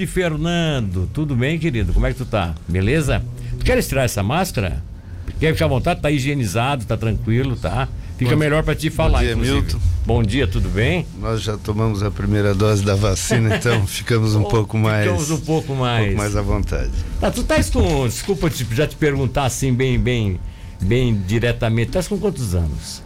Grande Fernando, tudo bem, querido? Como é que tu tá? Beleza? Tu queres tirar essa máscara? Quer ficar à vontade? Tá higienizado, tá tranquilo, tá? Fica melhor para te falar, bom dia, inclusive. Milton. Bom dia, tudo bem? Nós já tomamos a primeira dose da vacina, então ficamos um pouco mais. Ficamos um pouco mais. um pouco mais à vontade. Tá, tu estás com. Desculpa já te perguntar assim, bem, bem, bem diretamente. Estás com quantos anos?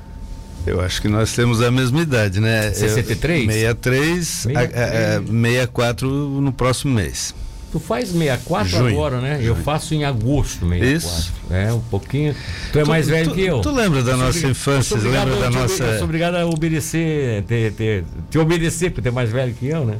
Eu acho que nós temos a mesma idade, né? 63? Eu, 63, a- a- a- 64 no próximo mês. Tu faz 64 Junho. agora, né? Eu faço em agosto 64. Isso. É, um pouquinho. Tu é mais Tu- velho tu- que eu. tu lembra da Eu nossa obriga- infância, obrigado- lembra da nossa- Eu sou obrigado a obedecer, te, te, te obedecer, porque tu é mais velho que eu, né?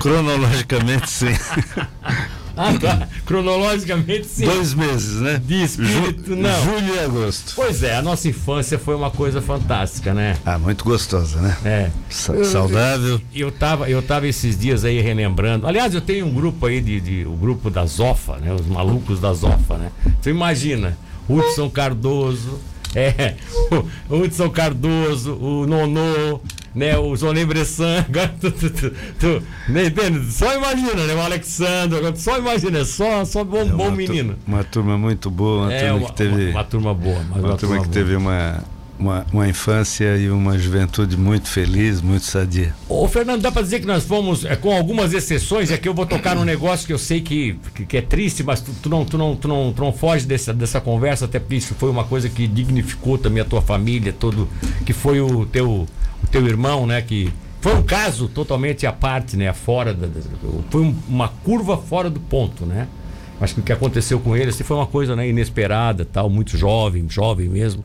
Cronologicamente, sim. Ah, tá. Cronologicamente, sim. Dois meses, né? De espírito, não. Julho e agosto. Pois é, a nossa infância foi uma coisa fantástica, né? Ah, muito gostosa, né? É. Sa- saudável. Eu tava, eu tava esses dias aí relembrando. Aliás, eu tenho um grupo aí de, de- o grupo da Zofa, né? Os malucos da Zofa, né? Você imagina, Hudson Cardoso, é, o Hudson Cardoso, o Nonô, né? O Zonei Bressan, agora tu, tu, tu, tu, né? Só imagina, né? O Alexandre, agora só imagina, é só, só bom, É bom uma tu- menino. Uma turma muito boa, uma É, turma uma, que teve. uma, uma turma boa, Uma uma, turma que boa. teve uma, uma, uma infância e uma juventude muito feliz, muito sadia. Ô, Fernando, dá pra dizer que nós fomos, é, com algumas exceções, é que eu vou tocar num negócio que eu sei que, que, que é triste, mas tu, tu não, tu, não, tu, não, tu não foge dessa, dessa conversa, até porque isso foi uma coisa que dignificou também a tua família, todo, que foi o teu, o teu irmão, né, que foi um caso totalmente à parte, né, fora da, da- foi um- uma curva fora do ponto, né? Acho que o que aconteceu com ele assim, foi uma coisa né, inesperada, tal, muito jovem, jovem mesmo.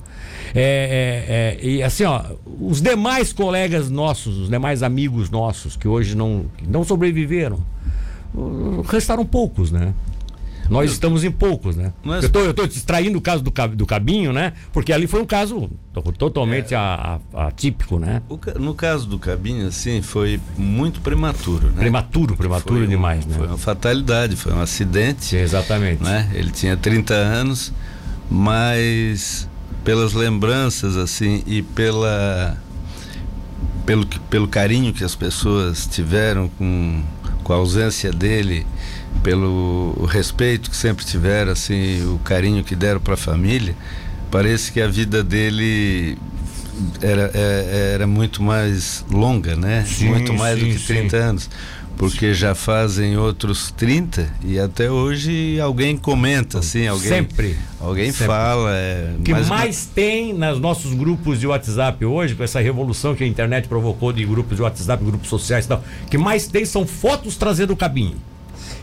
É, é, é, e assim, ó, os demais colegas nossos, os demais amigos nossos que hoje não, não sobreviveram, restaram poucos, né? Nós estamos em poucos, né? Mas- Eu tô distraindo o caso do, do Cabinho, né? Porque ali foi um caso to- totalmente a- a- atípico, né? Ca- no caso do Cabinho, assim, foi muito prematuro, né? Prematuro, prematuro Foi um- demais, né? Foi uma fatalidade, foi um acidente, Exatamente. né? Ele tinha 30 anos, mas pelas lembranças, assim, e pela pelo, pelo carinho que as pessoas tiveram com, com a ausência dele, pelo respeito que sempre tiveram, assim, o carinho que deram para a família, parece que a vida dele era, é- era muito mais longa, né? Sim, muito mais sim, do que 30 anos. Porque já fazem outros 30 e até hoje alguém comenta, assim, alguém, Sempre. alguém Sempre. fala. É, O que mas- mais tem nos nossos grupos de WhatsApp hoje, com essa revolução que a internet provocou de grupos de WhatsApp, grupos sociais e tal, o que mais tem são fotos trazendo o cabinho.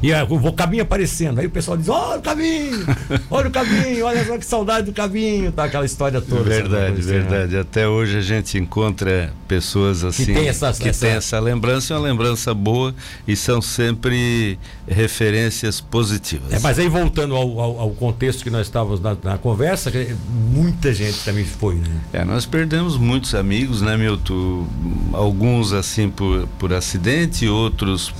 E ah, o cabinho aparecendo. Aí o pessoal diz: Olha o cabinho, olha o cabinho, olha só que saudade do cabinho. Tá aquela história toda. Verdade, né? verdade. Até hoje a gente encontra pessoas assim tem essa- que essa- têm essa lembrança, e uma lembrança boa e são sempre referências positivas. É, mas aí voltando ao, ao- ao contexto que nós estávamos na, na conversa, que muita gente também foi, né? É, nós perdemos muitos amigos, né, Milton? Alguns assim por, por acidente, outros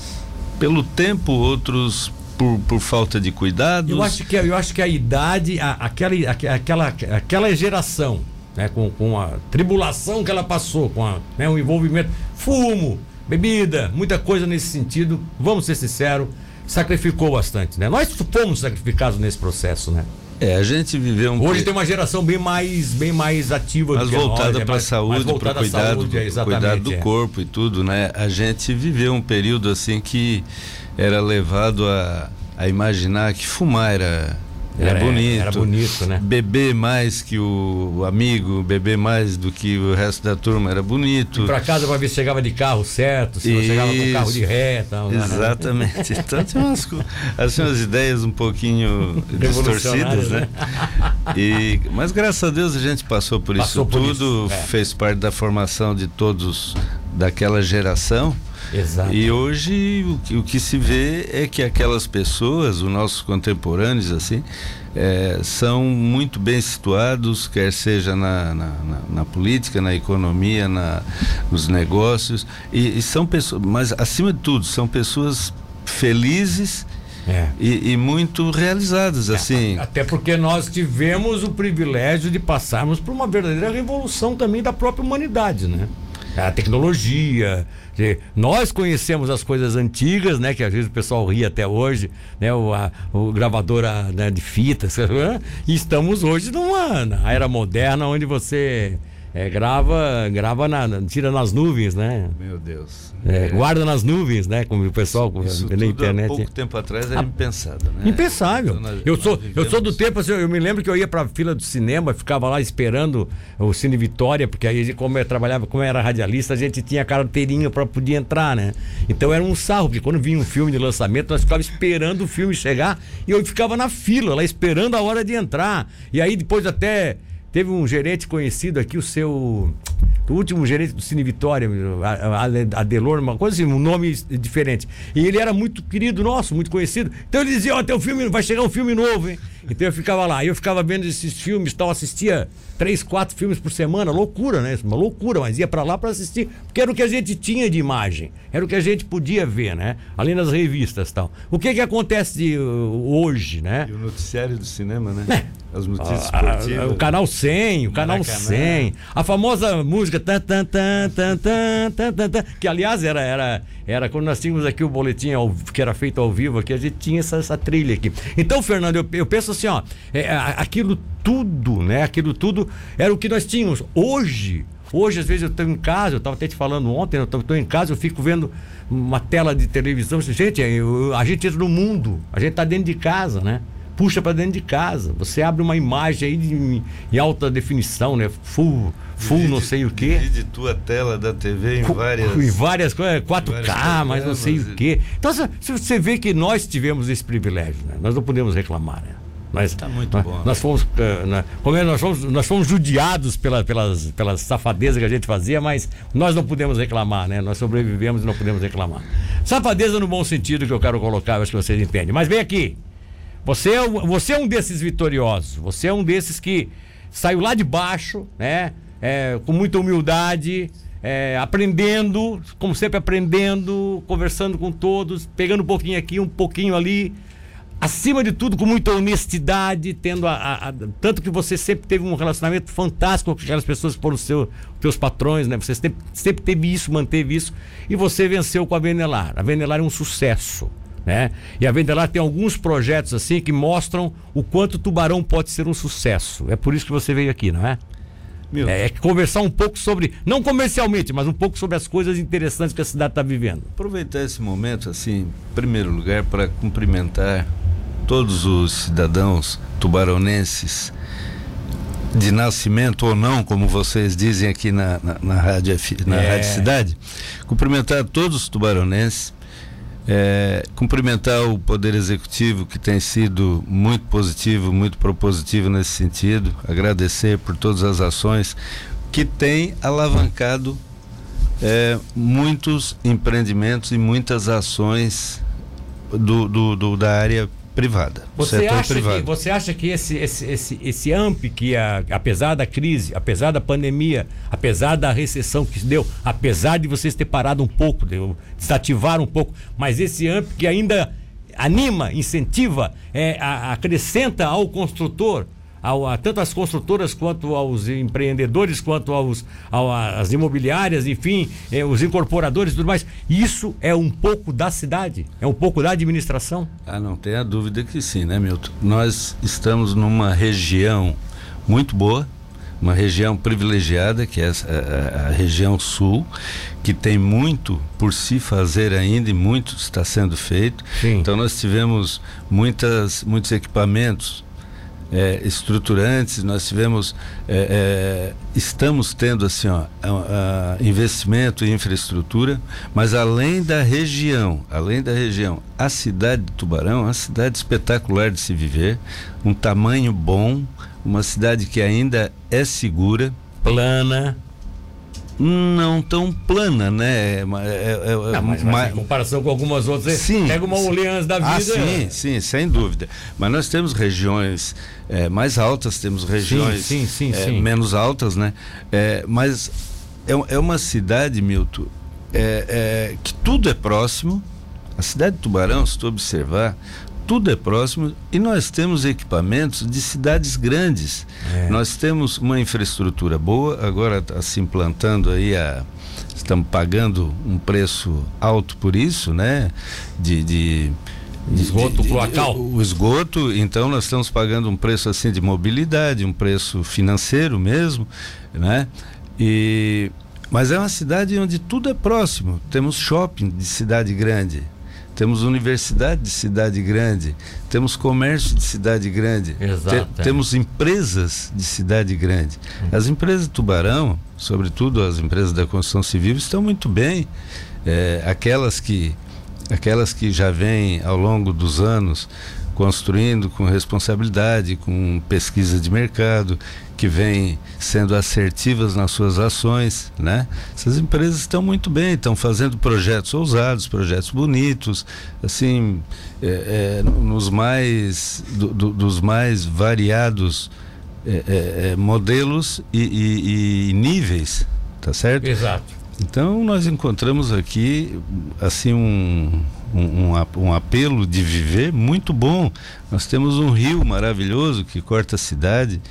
pelo tempo, outros por, por falta de cuidados. Eu acho que, eu acho que a idade, a- aquela, aque- aquela, aquela geração, né, com, com a tribulação que ela passou, com a, né, o envolvimento, fumo, bebida, muita coisa nesse sentido, vamos ser sinceros, sacrificou bastante, né? Nós fomos sacrificados nesse processo, né? É, a gente viveu um Hoje tem uma geração bem mais, bem mais ativa mais do que voltada é para a saúde, para o cuidado, saúde, é, cuidado do é. corpo e tudo, né? A gente viveu um período assim que era levado a, a imaginar que fumar era, era, Era- bonito. era bonito, né? Beber mais que o, amigo, beber mais do que o resto da turma era bonito. Pra casa pra ver se chegava de carro certo, se não chegava com carro de Isso. ré e tal. né? Exatamente. Então tinha umas, assim, umas ideias um pouquinho distorcidas, Revolucionárias, né? E, mas graças a Deus a gente passou por Passou isso por tudo, isso, é. fez parte da formação de todos daquela geração. Exato. E hoje o, que- o que se vê é que aquelas pessoas, os nossos contemporâneos, assim, eh, são muito bem situados, quer seja na, na, na- na política, na economia, na, nos negócios, e, e são pessoas, mas acima de tudo, são pessoas felizes É. e, e muito realizadas, assim. Até porque nós tivemos o privilégio de passarmos por uma verdadeira revolução também da própria humanidade, né? A tecnologia. Nós conhecemos as coisas antigas, né? Que às vezes o pessoal ri até hoje, né? O, a, o gravadora né, de fitas. E estamos hoje numa era moderna onde você é, grava, grava na, tira nas nuvens, né? Meu Deus. É, é. Guarda nas nuvens, né? Como o pessoal isso, isso na internet. Há pouco tempo atrás era ah, impensado, né? Impensável. Então, eu sou, vivemos... eu sou do tempo, assim, eu me lembro que eu ia para a fila do cinema, ficava lá esperando o Cine Vitória, porque aí como eu trabalhava, como eu era radialista, a gente tinha carteirinha para poder entrar, né? Então era um sarro, porque quando vinha um filme de lançamento, nós ficávamos esperando o filme chegar e eu ficava na fila, lá esperando a hora de entrar. E aí depois até Teve um gerente conhecido aqui, o seu. O último gerente do Cine Vitória, Adelor, uma coisa assim, um nome diferente. E ele era muito querido nosso, muito conhecido. Então ele dizia: Ó, oh, um filme, vai chegar um filme novo, hein? Então eu ficava lá, eu ficava vendo esses filmes, tal, assistia três, quatro filmes por semana, loucura, né? Uma loucura, mas ia para lá para assistir, porque era o que a gente tinha de imagem, era o que a gente podia ver, né? Ali nas revistas tal. O que que acontece uh, hoje, né? E o noticiário do cinema, né? É. As notícias a, esportivas. A, o canal 100, o canal Maracanã. 100, a famosa música tan, tan, tan, tan, tan, tan, tan, que aliás era, era, era quando nós tínhamos aqui o boletim ao, que era feito ao vivo aqui, a gente tinha essa, essa trilha aqui. Então, Fernando, eu, eu penso assim, ó, é, aquilo tudo, né? Aquilo tudo era o que nós tínhamos. Hoje, hoje às vezes eu estou em casa, eu estava até te falando ontem, eu estou em casa, eu fico vendo uma tela de televisão, gente, eu, a gente entra no mundo, a gente está dentro de casa, né? Puxa para dentro de casa. Você abre uma imagem aí de, em alta definição, né? Full, full não sei o quê. Divide tua tela da TV em várias. Em várias coisas, 4K, mas não sei o quê. Então você vê que nós tivemos esse privilégio, né? Nós não podemos reclamar, né? Nós, tá muito nós, bom. Nós fomos, uh, na, é, nós fomos, nós fomos judiados pela, pelas, pelas safadezas que a gente fazia, mas nós não podemos reclamar, né? Nós sobrevivemos e não podemos reclamar. Safadeza no bom sentido que eu quero colocar, eu acho que vocês entendem. Mas vem aqui. Você é, você é um desses vitoriosos. Você é um desses que saiu lá de baixo, né? É, com muita humildade, é, aprendendo, como sempre aprendendo, conversando com todos, pegando um pouquinho aqui, um pouquinho ali acima de tudo, com muita honestidade, tendo a, a, a, tanto que você sempre teve um relacionamento fantástico com aquelas pessoas que foram os seu, teus patrões, né? Você sempre, sempre teve isso, manteve isso, e você venceu com a Venelar. A Venelar é um sucesso. Né? E a Vendelar tem alguns projetos assim que mostram o quanto o Tubarão pode ser um sucesso. É por isso que você veio aqui, não é? É, é, conversar um pouco sobre, não comercialmente, mas um pouco sobre as coisas interessantes que a cidade está vivendo. Aproveitar esse momento, assim, em primeiro lugar, para cumprimentar todos os cidadãos tubaronenses de nascimento ou não, como vocês dizem aqui na, na, na rádio, na é. rádio Cidade, cumprimentar todos os tubaronenses, é, cumprimentar o Poder Executivo, que tem sido muito positivo, muito propositivo nesse sentido, agradecer por todas as ações que têm alavancado é, muitos empreendimentos e muitas ações do, do, do da área privada. Você acha, privado. Que, você acha que esse, esse, esse, esse AMP, que a, apesar da crise, apesar da pandemia, apesar da recessão que se deu, apesar de vocês ter parado um pouco, de, desativar um pouco, mas esse AMP que ainda anima, incentiva, é, a, acrescenta ao construtor ao, a, tanto às construtoras quanto aos empreendedores, quanto aos, ao, às imobiliárias, enfim, eh, os incorporadores e tudo mais. Isso é um pouco da cidade, é um pouco da administração? Ah, não tenha dúvida que sim, né, Milton? Nós estamos numa região muito boa, uma região privilegiada, que é a, a, a, região sul, que tem muito por se fazer ainda e muito está sendo feito. Sim. Então nós tivemos muitas, muitos equipamentos é, estruturantes, nós tivemos, é, é, estamos tendo assim, ó, a, a investimento em infraestrutura, mas além da região, além da região, a cidade de Tubarão é uma cidade espetacular de se viver, um tamanho bom, uma cidade que ainda é segura, plana, não tão plana, né? É, é, é, é não, mas, mas, em comparação com algumas outras, sim, pega uma Orleans da ah, vida. Ah, sim, sim, sem dúvida. Mas nós temos regiões é, mais altas, temos regiões sim, sim, sim, é, menos altas, né? mas é, uma cidade, Milton, que tudo é próximo. A cidade de Tubarão, se tu observar, tudo é próximo e nós temos equipamentos de cidades grandes. É. Nós temos uma infraestrutura boa, agora está se implantando aí a estamos pagando um preço alto por isso, né? De, de, esgoto cloacal. O esgoto, então nós estamos pagando um preço assim de mobilidade, um preço financeiro mesmo, né? E mas é uma cidade onde tudo é próximo. Temos shopping de cidade grande, temos universidade de cidade grande, temos comércio de cidade grande, Exato, te, é. temos empresas de cidade grande. Uhum. As empresas de Tubarão, sobretudo as empresas da construção civil, estão muito bem. É, aquelas que aquelas que já vêm ao longo dos anos construindo com responsabilidade, com pesquisa de mercado, que vem sendo assertivas nas suas ações, né? Essas empresas estão muito bem, estão fazendo projetos ousados, projetos bonitos, assim, é, é, nos mais do, do, dos mais variados é, é, é modelos e, e, e níveis, tá certo? Exato. Então nós encontramos aqui assim um, um, um, apelo de viver muito bom. Nós temos um rio maravilhoso que corta a cidade.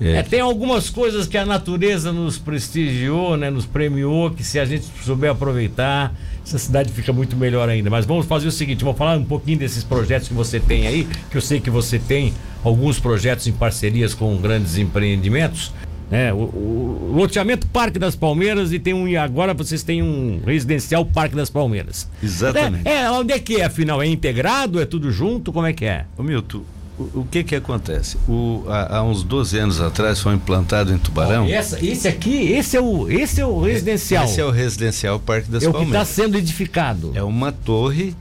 É. É, tem algumas coisas que a natureza nos prestigiou, né, nos premiou, que se a gente souber aproveitar, essa cidade fica muito melhor ainda. Mas vamos fazer o seguinte, vamos falar um pouquinho desses projetos que você tem aí, que eu sei que você tem alguns projetos em parcerias com grandes empreendimentos. É, o, o, loteamento Parque das Palmeiras e tem um. E agora vocês têm um residencial Parque das Palmeiras. Exatamente. É, é onde é que é, afinal? É integrado? É tudo junto? Como é que é? Ô Milton, o, o que que acontece? O, há, há, uns 12 anos atrás foi implantado em Tubarão. essa, esse aqui, esse é o, esse é o residencial. Esse é o residencial Parque das é Palmeiras. É o que está sendo edificado. É uma torre,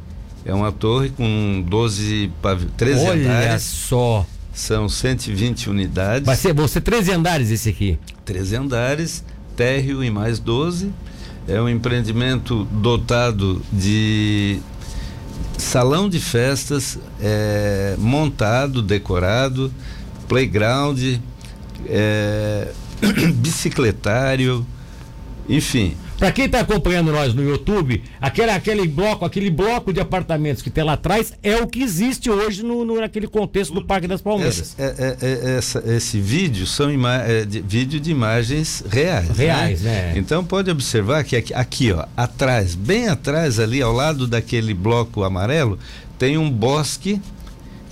é uma torre com 12, 13 Olha andares. Olha só. São 120 unidades. Vai ser, vão ser 13 andares esse aqui. 13 andares, térreo e mais 12. É um empreendimento dotado de salão de festas é, montado, decorado, playground, é, bicicletário, enfim, para quem está acompanhando nós no YouTube, aquele, aquele bloco, aquele bloco de apartamentos que tem lá atrás é o que existe hoje no, no naquele contexto do Parque das Palmeiras. Essa, é, é, é essa, esse vídeo são é, de, vídeo de imagens reais. Né? Reais, né? né? Então pode observar que aqui, aqui, ó, atrás, bem atrás ali, ao lado daquele bloco amarelo, tem um bosque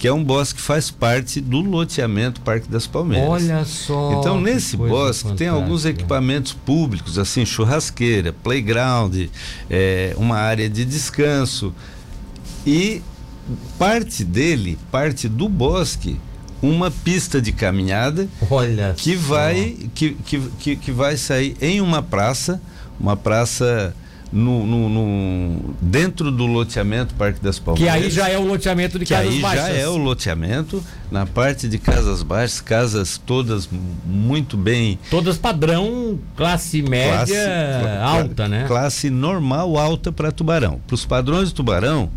que é um bosque que faz parte do loteamento Parque das Palmeiras. Olha só. Então, nesse bosque fantástica. tem alguns equipamentos públicos, assim, churrasqueira, playground, é, uma área de descanso. E parte dele, parte do bosque, uma pista de caminhada Olha que só. vai que, que, que, que vai sair em uma praça, uma praça no, no, no, dentro do loteamento Parque das Palmeiras. Que aí já é o loteamento de que casas aí baixas. já é o loteamento na parte de casas baixas, casas todas muito bem. Todas padrão classe média classe, alta, né? Classe normal alta para Tubarão. Para os padrões de Tubarão,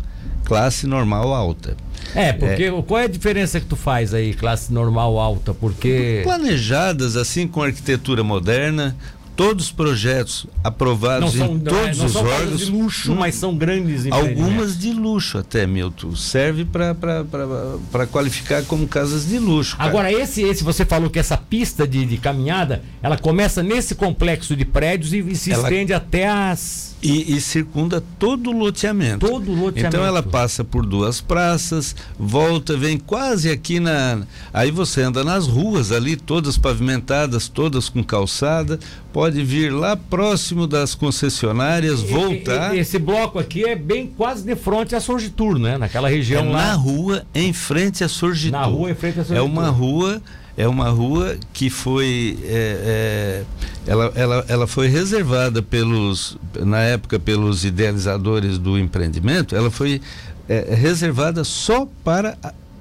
classe normal alta. É, porque é. qual é a diferença que tu faz aí, classe normal alta? Porque. Planejadas assim com arquitetura moderna, todos os projetos aprovados são, em todos não os órgãos. de luxo, mas são grandes Algumas de luxo até, Milton. Serve para qualificar como casas de luxo. Agora, esse, esse, você falou que essa pista de, de caminhada, ela começa nesse complexo de prédios e, e se ela... estende até as e, e, circunda todo o loteamento. Todo o loteamento. Então ela passa por duas praças, volta, vem quase aqui na. Aí você anda nas ruas ali, todas pavimentadas, todas com calçada. Pode vir lá próximo das concessionárias, voltar. E, esse bloco aqui é bem quase de frente a Sorgitur, né? Naquela região é lá. Na rua, em frente a Sorgitur. Na rua, em frente a Sorgitur. É uma rua é uma rua que foi é, é, ela, ela, ela foi reservada pelos na época pelos idealizadores do empreendimento ela foi é, reservada só para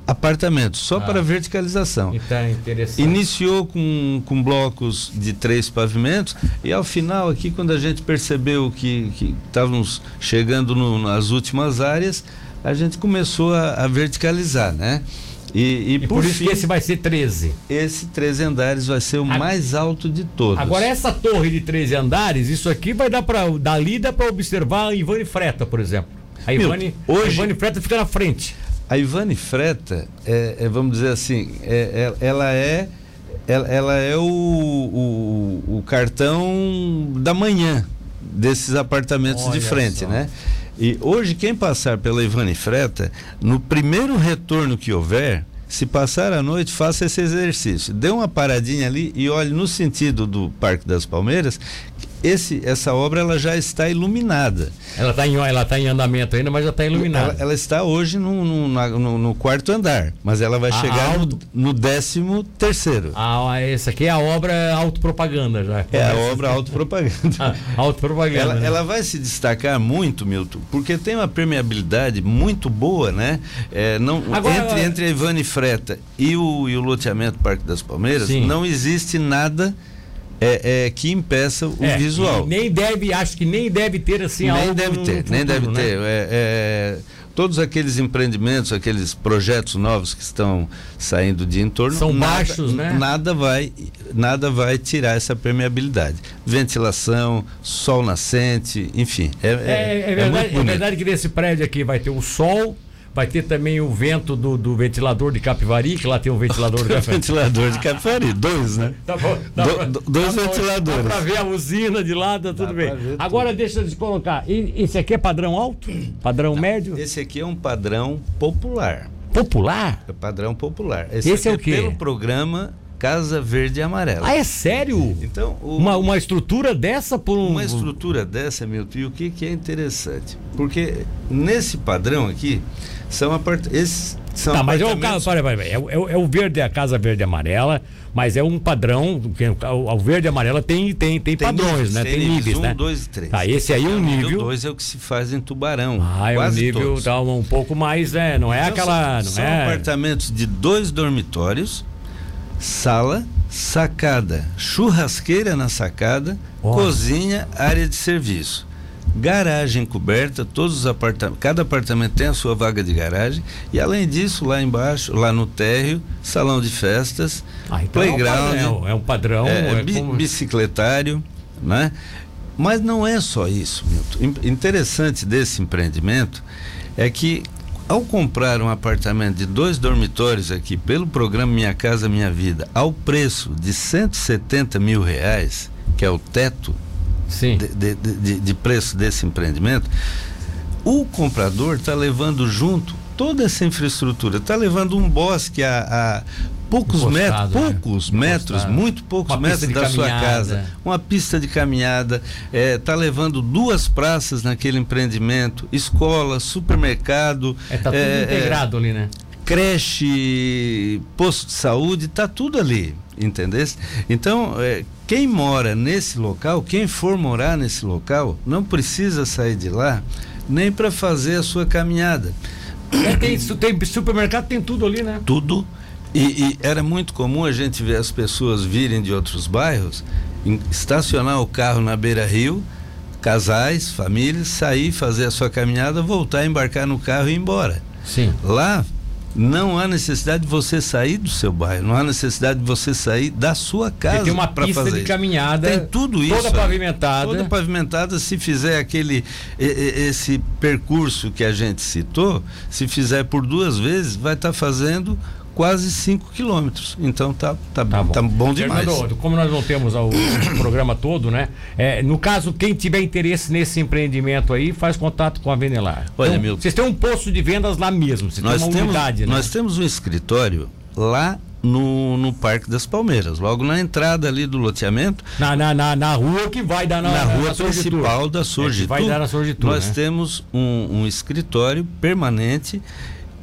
apartamentos, só ah, para verticalização. Então, interessante. Iniciou com, com blocos de três pavimentos e ao final aqui quando a gente percebeu que, que estávamos chegando no, nas últimas áreas, a gente começou a, a verticalizar, né? E, e, e por, por, isso fim, que esse vai ser 13. Esse 13 andares vai ser o a... mais alto de todos. Agora, essa torre de 13 andares, isso aqui vai dar para. Dali dá para observar a Ivane Freta, por exemplo. A Ivane, Meu, hoje, a Ivane Freta fica na frente. A Ivane Freta, é, é vamos dizer assim, é, é, ela é. Ela, ela é o, o, o cartão da manhã desses apartamentos Olha de frente, só. né? E hoje quem passar pela Ivane Freta, no primeiro retorno que houver, se passar a noite, faça esse exercício. Dê uma paradinha ali e olhe no sentido do Parque das Palmeiras. Esse, essa obra ela já está iluminada. Ela está em, ela tá em andamento ainda, mas já está iluminada. Ela, ela está hoje no, no, no- no quarto andar, mas ela vai A- chegar a no, auto- no décimo terceiro. Ah, essa aqui é a obra autopropaganda já. É a obra autopropaganda. Ah, autopropaganda. Ela, né? ela vai se destacar muito, Milton, porque tem uma permeabilidade muito boa, né? É, não, Agora- entre, entre a Ivane Freta e o, e o loteamento Parque das Palmeiras, Sim. não existe nada é, é, que impeça o É, visual. Nem deve, acho que nem deve ter assim nem algo deve ter, nem futuro, deve né? ter. É, é, todos aqueles empreendimentos, aqueles projetos novos que estão saindo de entorno, São nada, baixos, né? Nada vai, nada vai tirar essa permeabilidade. Ventilação, sol nascente, enfim. É, É, é, é é verdade, verdade que nesse prédio aqui vai ter o sol, vai ter também o vento do, do ventilador de Capivari, que lá tem um ventilador de Capivari. ventilador de Capivari, dois, né? Tá bom, dá Do- pra- do- dois dá ventiladores. Dá pra ver a usina de lá, tá tudo bem. pra ver tudo. Agora deixa eu te colocar. e- Esse aqui é padrão alto? Padrão médio? Esse aqui é um padrão popular. Popular? É padrão popular. Esse aqui é o quê? Pelo programa Casa Verde e Amarela. Ah, é sério? Então, o, Uma, uma estrutura dessa por um. Uma estrutura dessa, Milton, e o que, que é interessante? Porque nesse padrão aqui, são apart... esses são Tá, mas é o, ca- apartamentos... pera, pera, pera. É, o- é o- é o verde, a casa verde e amarela, mas é um padrão. que O, o verde e amarela tem, tem, tem, Tem padrões, níveis, né? tem Tem níveis, um, né? dois e três. Tá, esse aí é um O nível. 2 é o que se faz em Tubarão. Ah, é um nível todos. tá, um pouco mais, é, não é Então, aquela. São, não são é... apartamentos de dois dormitórios, sala, sacada, churrasqueira na sacada, cozinha, área de serviço. Garagem coberta, todos os apartamentos, cada apartamento tem a sua vaga de garagem e além disso lá embaixo, lá no térreo, salão de festas, Ah, então playground, É um padrão. É um padrão é, é bi- como- bicicletário, né? Mas não é só isso, Milton. In- Interessante desse empreendimento é que ao comprar um apartamento de dois dormitórios aqui pelo programa Minha Casa Minha Vida ao preço de 170 mil reais, que é o teto Sim. de, de- de- de preço desse empreendimento, o comprador está levando junto toda essa infraestrutura, está levando um bosque a, a poucos Encostado, metros, né? poucos metros, muito poucos Uma metros da sua casa, uma pista de caminhada, está levando duas praças naquele empreendimento, escola, supermercado, É, tá tudo é, é, integrado ali, né? Creche, posto de saúde, tá tudo ali, entendeu? Então, é, quem mora nesse local, quem for morar nesse local, não precisa sair de lá nem para fazer a sua caminhada. É, tem, tem supermercado, tem tudo ali, né? Tudo. E, e era muito comum a gente ver as pessoas virem de outros bairros, estacionar o carro na beira-rio, casais, famílias, sair, fazer a sua caminhada, voltar, embarcar no carro e ir embora. Sim. Lá não há necessidade de você sair do seu bairro, não há necessidade de você sair da sua casa. Porque tem uma pista fazer de caminhada. Tem tudo isso. Toda ali. pavimentada. Toda pavimentada, se fizer aquele e- e- esse percurso que a gente citou, se fizer por duas vezes, vai estar fazendo quase 5 quilômetros. Então tá, tá, Tá bom. tá bom demais. Fernando, como nós não temos o, programa todo, né? É, no caso, quem tiver interesse nesse empreendimento aí, faz contato com a Venelar. Olha, Então, Milton. Vocês têm um posto de vendas lá mesmo, vocês nós têm uma temos, unidade, né? nós temos um escritório lá no, no Parque das Palmeiras, logo na entrada ali do loteamento, Na, na, na, na rua que vai dar na, na, rua Surgitur. principal da É, Surgitur. vai dar na Surgitur, Nós né? temos um, um escritório permanente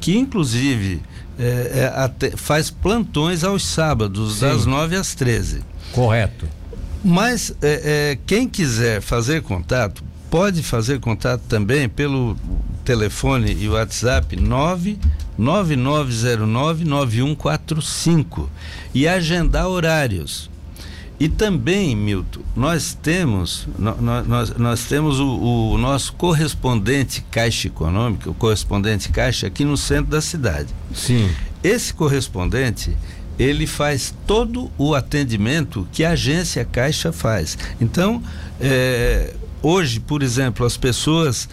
que, inclusive, é, é, até- faz plantões aos sábados, Sim. das 9 às 13. Correto. Mas é, é, quem quiser fazer contato, pode fazer contato também pelo telefone e WhatsApp 999099145 e agendar horários. E também, Milton, nós temos, nó- nó- nós, nós temos o, o nosso correspondente Caixa Econômica, o correspondente Caixa aqui no centro da cidade. Sim. Esse correspondente, ele faz todo o atendimento que a agência Caixa faz. Então, é, hoje, por exemplo, as pessoas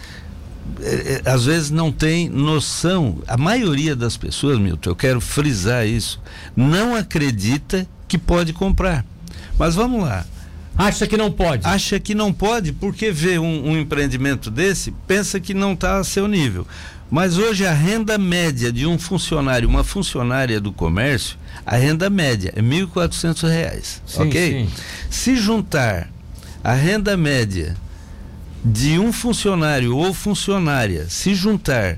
é, é, às vezes não têm noção, a maioria das pessoas, Milton, eu quero frisar isso, não acredita que pode comprar. Mas vamos lá. Acha que não pode? Acha que não pode porque vê um, um empreendimento desse, pensa que não está a seu nível. Mas hoje a renda média de um funcionário, uma funcionária do comércio, a renda média é R$ 1.400, ok? Sim. Se juntar a renda média de um funcionário ou funcionária se juntar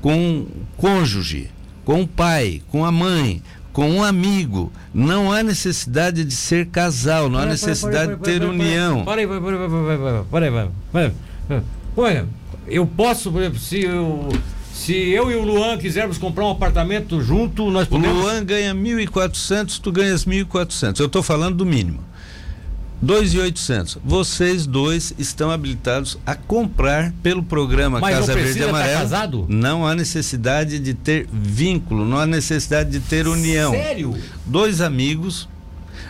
com o cônjuge, com o pai, com a mãe, com um amigo. Não há necessidade de ser casal, não há necessidade de ter união. Para aí, para aí, para aí, para aí. Eu posso, por exemplo, se eu. Se eu e o Luan quisermos comprar um apartamento junto, nós podemos. O Luan ganha 1.400, tu ganhas 1.400. Eu estou falando do mínimo. 2.800. Vocês dois estão habilitados a comprar pelo programa Mas Casa Verde e tá casado? Não há necessidade de ter vínculo, não há necessidade de ter união. Sério? Dois amigos,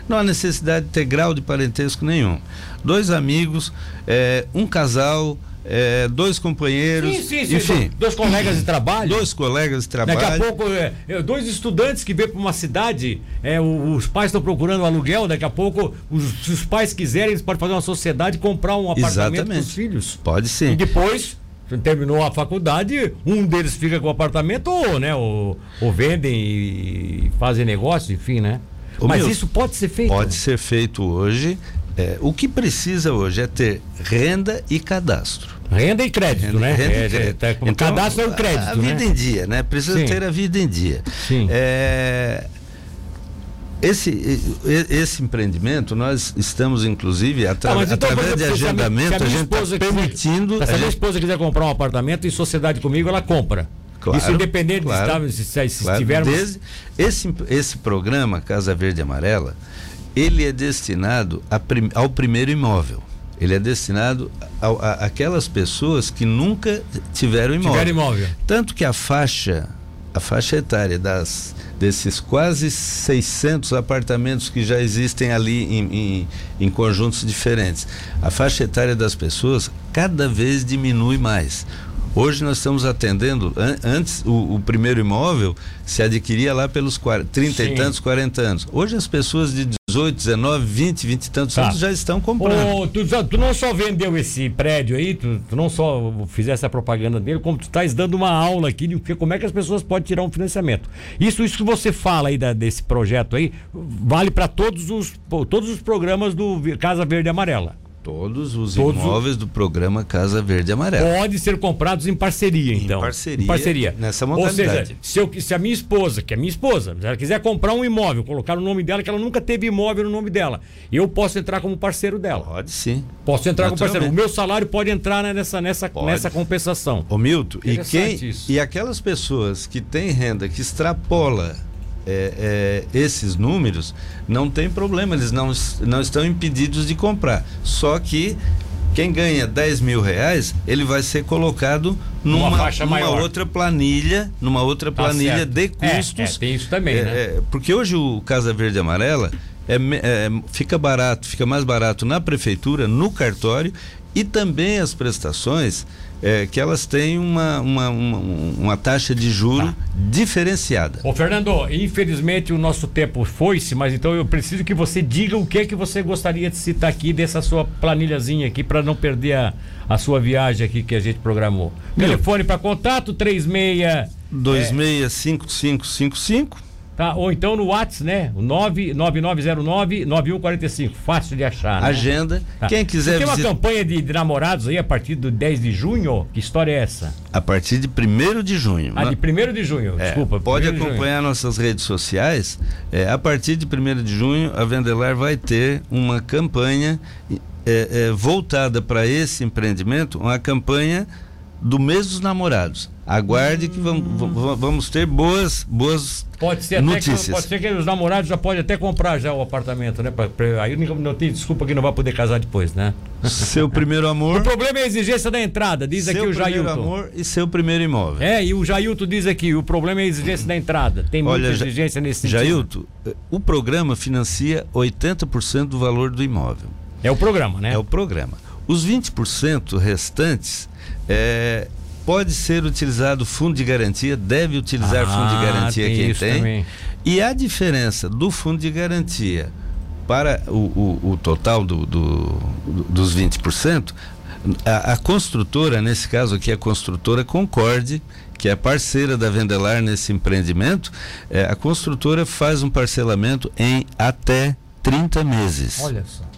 não há necessidade de ter grau de parentesco nenhum. Dois amigos, é, um casal, é, dois companheiros, sim, sim, sim, enfim, dois colegas de trabalho, dois colegas de trabalho. Daqui a pouco é, é dois estudantes que vêm para uma cidade, é, os pais estão procurando um aluguel, daqui a pouco os, se os pais quiserem eles podem fazer uma sociedade e comprar um apartamento para os filhos. Pode sim. E depois terminou a faculdade, um deles fica com o apartamento ou, né, ou, ou vendem e fazem negócio, enfim, né? Ô, Mas meu, isso pode ser feito? Pode ser feito hoje. É, o que precisa hoje é ter renda e cadastro. Renda e crédito, renda, né? Renda é, e crédito. É, então, cadastro é o crédito. A, a vida né? em dia, né? Precisa Sim. ter a vida em dia. Sim. É, esse, esse empreendimento, nós estamos, inclusive, atra ah, então, através de agendamento, a, a gente está permitindo. Se a, minha esposa quiser comprar um apartamento em sociedade comigo, ela compra. Claro, Isso independente claro, de estar, se, se claro. tivermos. Desde, esse, esse programa Casa Verde e Amarela, ele é destinado a, ao primeiro imóvel. Ele é destinado a, aquelas pessoas que nunca tiveram imóvel. Tiveram imóvel. Tanto que a faixa, a faixa etária das, desses quase 600 apartamentos que já existem ali em, em, em conjuntos diferentes, a faixa etária das pessoas cada vez diminui mais. Hoje nós estamos atendendo, an antes o, o, primeiro imóvel se adquiria lá pelos 40, 30 Sim. e tantos, 40 anos. Hoje as pessoas de 18, 19, 20, 20 e tantos tá. anos já estão comprando. Ô, tu, tu, não só vendeu esse prédio aí, tu, tu, não só fizesse a propaganda dele, como tu estás dando uma aula aqui de como é que as pessoas podem tirar um financiamento. Isso, isso que você fala aí da, desse projeto aí, vale para todos os, todos os programas do Casa Verde e Amarela. Todos os Todos imóveis o... do programa Casa Verde e Amarela. Pode ser comprados em parceria, então. Em parceria. Em parceria. Nessa modalidade. Ou seja, se, eu, se a minha esposa, que é minha esposa, se ela quiser comprar um imóvel, colocar o nome dela, que ela nunca teve imóvel no nome dela, eu posso entrar como parceiro dela. Pode sim. Posso entrar como parceiro. O meu salário pode entrar né, nessa, nessa, nessa compensação. Ô Milton, e, quem, isso. e aquelas pessoas que têm renda que extrapola é, é, esses números, não tem problema, eles não, não estão impedidos de comprar. Só que quem ganha 10 mil reais, ele vai ser colocado numa, numa outra planilha, numa outra tá planilha de custos. É, é, tem isso também, é, né? É, porque hoje o Casa Verde e Amarela é, é, fica barato, fica mais barato na prefeitura, no cartório e também as prestações é, que elas têm uma, uma, uma, uma taxa de juro tá. diferenciada. Ô Fernando, infelizmente o nosso tempo foi-se, mas então eu preciso que você diga o que é que você gostaria de citar aqui dessa sua planilhazinha aqui para não perder a, a sua viagem aqui que a gente programou. Meu, Telefone para contato 36 265555 Tá? Ou então no WhatsApp, né? O 99909-9145. Fácil de achar. Né? Agenda. Tá. Quem quiser Tem uma campanha de, de, namorados aí a partir do 10 de junho? Que história é essa? A partir de 1 de junho. Ah, de 1 de junho, é, desculpa. Pode acompanhar nossas redes sociais. É, a partir de 1 de junho, a Vendelar vai ter uma campanha é, é voltada para esse empreendimento, uma campanha do mês dos namorados. Aguarde que vamos, vamos ter boas, boas pode ser notícias. Que, pode ser que os namorados já podem até comprar já o apartamento, né? Pra, pra, aí não, não tem desculpa que não vai poder casar depois, né? Seu primeiro amor. O problema é a exigência da entrada, diz aqui o Jailton. Seu primeiro amor e seu primeiro imóvel. É, e o Jailton diz aqui, o problema é a exigência da entrada. Tem muita Olha, exigência nesse sentido. Jailton, o programa financia 80% do valor do imóvel. É o programa, né? É o programa. Os 20% restantes é, pode ser utilizado fundo de garantia, deve utilizar ah, fundo de garantia tem quem tem. Também. E a diferença do fundo de garantia para o, o, o total do, do, dos 20%, a, a construtora, nesse caso aqui, a construtora Concorde, que é parceira da Vendelar nesse empreendimento, é, a construtora faz um parcelamento em até 30 meses. Olha só.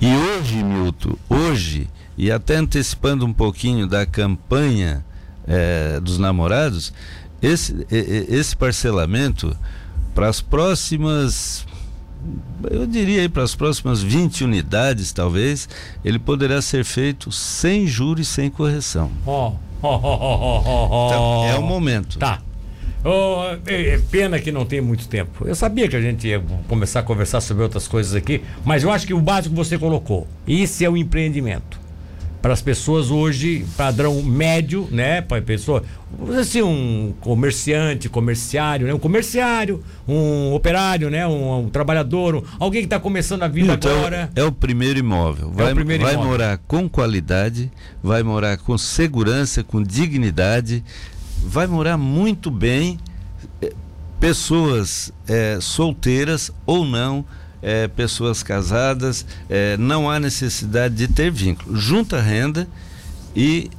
E hoje, Milton, hoje, e até antecipando um pouquinho da campanha é, dos namorados, esse, esse parcelamento para as próximas eu diria aí para as próximas 20 unidades, talvez, ele poderá ser feito sem juros e sem correção. Oh, oh, oh, então, é o momento. Tá. Oh, é, pena que não tem muito tempo. Eu sabia que a gente ia começar a conversar sobre outras coisas aqui, mas eu acho que o básico você colocou. Isso é o empreendimento para as pessoas hoje, padrão médio, né? Para pessoa, assim, um comerciante, comerciário, né? Um comerciário, um operário, né? Um, um trabalhador, um, alguém que está começando a vida então, agora. É o primeiro imóvel. Vai, é o primeiro vai imóvel. morar com qualidade, vai morar com segurança, com dignidade, vai morar muito bem. Eh, pessoas é, solteiras ou não é, pessoas casadas, é, não há necessidade de ter vínculo. Junta renda e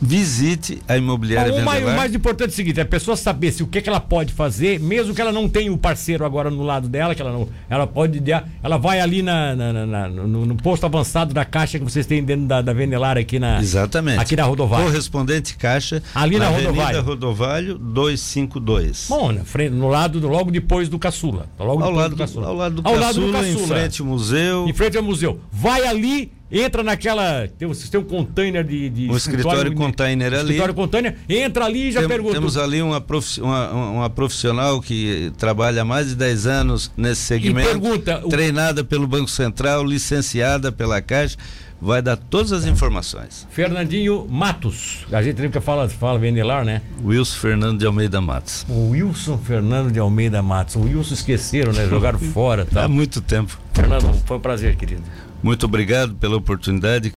visite a imobiliária o mais, o mais importante é o seguinte, é a pessoa saber se o que, que ela pode fazer, mesmo que ela não tenha o parceiro agora no lado dela, que ela não, ela pode, ela vai ali na, na, na no, no, posto avançado da caixa que vocês têm dentro da, da Venelar aqui na Exatamente. aqui na Rodovalho. Correspondente caixa ali na, na Rodovalho. Rodovalho 252. Bom, na frente, no lado logo depois do Caçula, logo ao lado do Caçula. Ao lado do, ao Caçula, lado do Caçula, em frente ao museu. Em frente ao museu. Vai ali entra naquela. Tem, vocês têm um container de. de um escritório, escritório container ali. Escritório container, entra ali e já Tem, pergunta. Temos ali uma, uma, uma, profissional que trabalha há mais de 10 anos nesse segmento. E pergunta. Treinada pelo Banco Central, licenciada pela Caixa. Vai dar todas as informações. Fernandinho Matos. A gente sempre fala, fala Venelar, né? Wilson Fernando de Almeida Matos. O Wilson Fernando de Almeida Matos. O Wilson esqueceram, né? Jogaram fora. Tá? Há muito tempo. Fernando, foi um prazer, querido. Muito obrigado pela oportunidade.